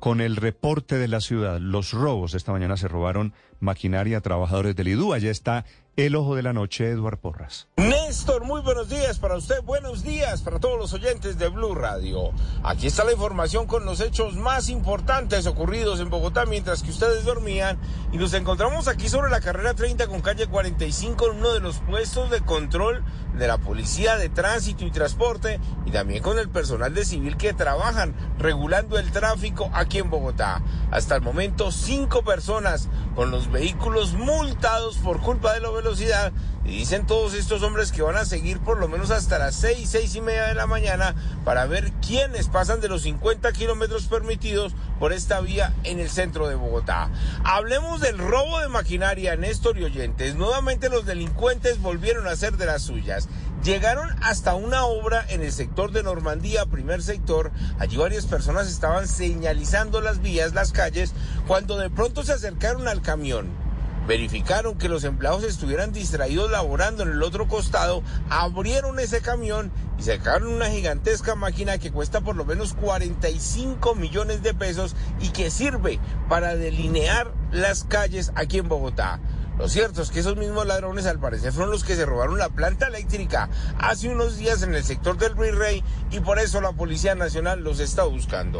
con el reporte de la ciudad, los robos. Esta mañana se robaron maquinaria trabajadores del IDU. Allá está el ojo de la noche, Eduard Porras. Néstor, muy buenos días para usted, buenos días para todos los oyentes de Blue Radio. Aquí está la información con los hechos más importantes ocurridos en Bogotá mientras que ustedes dormían y nos encontramos aquí sobre la carrera 30 con calle 45 en uno de los puestos de control de la Policía de Tránsito y Transporte y también con el personal de civil que trabajan regulando el tráfico aquí en Bogotá. Hasta el momento, cinco personas con los vehículos multados por culpa de la velocidad y dicen todos estos hombres que van a seguir por lo menos hasta las seis, seis y media de la mañana para ver quiénes pasan de los 50 kilómetros permitidos por esta vía en el centro de Bogotá. Hablemos del robo de maquinaria, Néstor y oyentes. Nuevamente los delincuentes volvieron a hacer de las suyas. Llegaron hasta una obra en el sector de Normandía, primer sector. Allí varias personas estaban señalizando las vías, las calles, cuando de pronto se acercaron al camión. Verificaron que los empleados estuvieran distraídos laborando en el otro costado, abrieron ese camión y sacaron una gigantesca máquina que cuesta por lo menos 45 millones de pesos y que sirve para delinear las calles aquí en Bogotá. Lo cierto es que esos mismos ladrones al parecer fueron los que se robaron la planta eléctrica hace unos días en el sector del Rey y por eso la Policía Nacional los está buscando.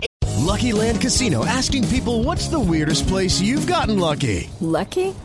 Lucky Land Casino asking people what's the weirdest place you've gotten lucky? Lucky?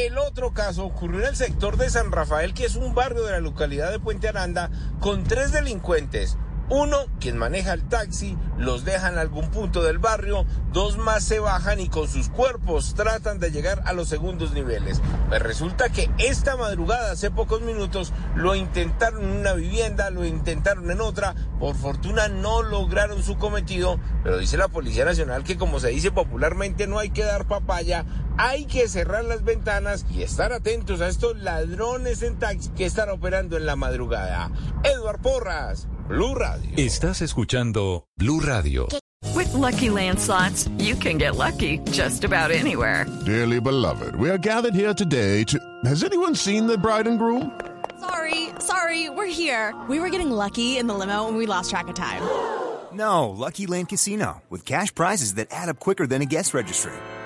El otro caso ocurrió en el sector de San Rafael, que es un barrio de la localidad de Puente Aranda, con tres delincuentes. Uno, quien maneja el taxi, los deja en algún punto del barrio, dos más se bajan y con sus cuerpos tratan de llegar a los segundos niveles. Pues resulta que esta madrugada, hace pocos minutos, lo intentaron en una vivienda, lo intentaron en otra, por fortuna no lograron su cometido, pero dice la Policía Nacional que como se dice popularmente no hay que dar papaya, hay que cerrar las ventanas y estar atentos a estos ladrones en taxi que están operando en la madrugada. Edward Porras. Blue Radio. Estás escuchando Blue Radio. With lucky landslots, you can get lucky just about anywhere. Dearly beloved, we are gathered here today to. Has anyone seen the bride and groom? Sorry, sorry, we're here. We were getting lucky in the limo and we lost track of time. No, Lucky Land Casino, with cash prizes that add up quicker than a guest registry.